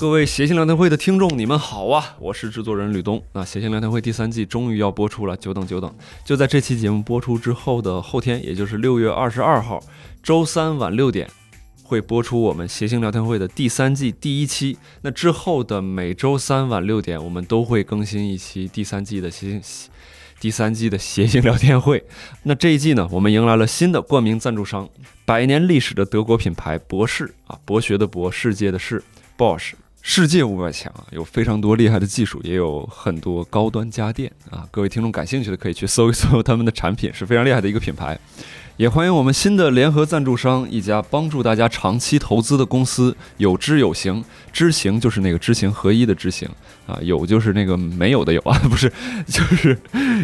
各位谐星聊天会的听众，你们好啊！我是制作人吕东。那谐星聊天会第三季终于要播出了，久等久等。就在这期节目播出之后的后天，也就是六月二十二号周三晚六点，会播出我们谐星聊天会的第三季第一期。那之后的每周三晚六点，我们都会更新一期第三季的谐星第三季的谐星聊天会。那这一季呢，我们迎来了新的冠名赞助商，百年历史的德国品牌博士啊，博学的博，世界的世，Bosch。世界五百强啊，有非常多厉害的技术，也有很多高端家电啊。各位听众感兴趣的可以去搜一搜他们的产品，是非常厉害的一个品牌。也欢迎我们新的联合赞助商，一家帮助大家长期投资的公司——有知有行。知行就是那个知行合一的知行啊，有就是那个没有的有啊，不是，就是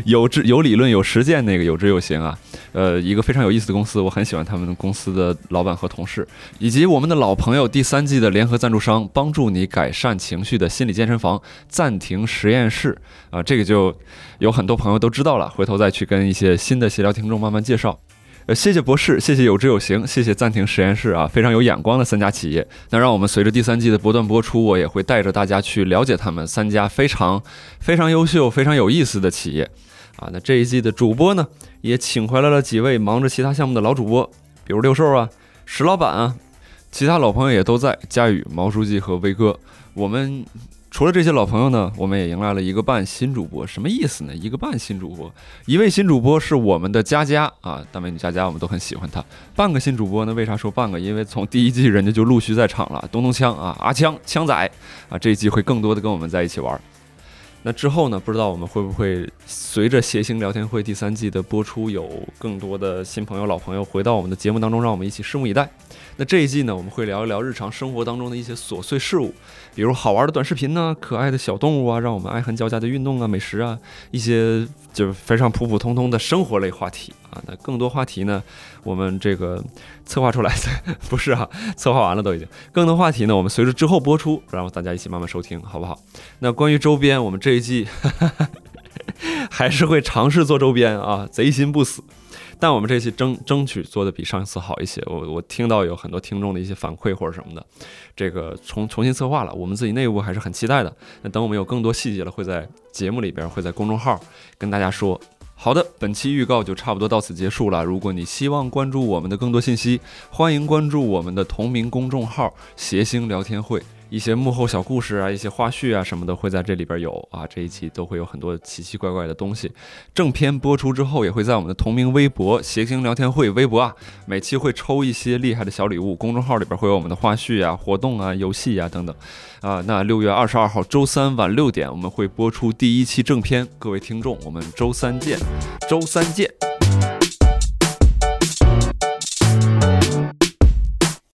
有知有理论有实践那个有知有行啊。呃，一个非常有意思的公司，我很喜欢他们公司的老板和同事，以及我们的老朋友第三季的联合赞助商，帮助你改善情绪的心理健身房暂停实验室啊，这个就有很多朋友都知道了，回头再去跟一些新的协调听众慢慢介绍。呃，谢谢博士，谢谢有知有行，谢谢暂停实验室啊，非常有眼光的三家企业。那让我们随着第三季的不断播出，我也会带着大家去了解他们三家非常非常优秀、非常有意思的企业啊。那这一季的主播呢，也请回来了几位忙着其他项目的老主播，比如六兽啊、石老板啊，其他老朋友也都在，佳宇、毛书记和威哥，我们。除了这些老朋友呢，我们也迎来了一个半新主播，什么意思呢？一个半新主播，一位新主播是我们的佳佳啊，大美女佳佳，我们都很喜欢她。半个新主播呢？为啥说半个？因为从第一季人家就陆续在场了，咚咚枪啊，阿枪枪仔啊，这一季会更多的跟我们在一起玩。那之后呢？不知道我们会不会随着谐星聊天会第三季的播出，有更多的新朋友、老朋友回到我们的节目当中，让我们一起拭目以待。那这一季呢，我们会聊一聊日常生活当中的一些琐碎事物，比如好玩的短视频呢，可爱的小动物啊，让我们爱恨交加的运动啊，美食啊，一些就是非常普普通通的生活类话题啊。那更多话题呢，我们这个策划出来的 不是啊，策划完了都已经。更多话题呢，我们随着之后播出，然后大家一起慢慢收听，好不好？那关于周边，我们这一季 还是会尝试做周边啊，贼心不死。但我们这期争争取做的比上一次好一些，我我听到有很多听众的一些反馈或者什么的，这个重重新策划了，我们自己内部还是很期待的。那等我们有更多细节了，会在节目里边，会在公众号跟大家说。好的，本期预告就差不多到此结束了。如果你希望关注我们的更多信息，欢迎关注我们的同名公众号“谐星聊天会”。一些幕后小故事啊，一些花絮啊什么的会在这里边有啊，这一期都会有很多奇奇怪怪的东西。正片播出之后，也会在我们的同名微博“谐星聊天会”微博啊，每期会抽一些厉害的小礼物。公众号里边会有我们的花絮啊、活动啊、游戏啊等等啊。那六月二十二号周三晚六点，我们会播出第一期正片。各位听众，我们周三见，周三见。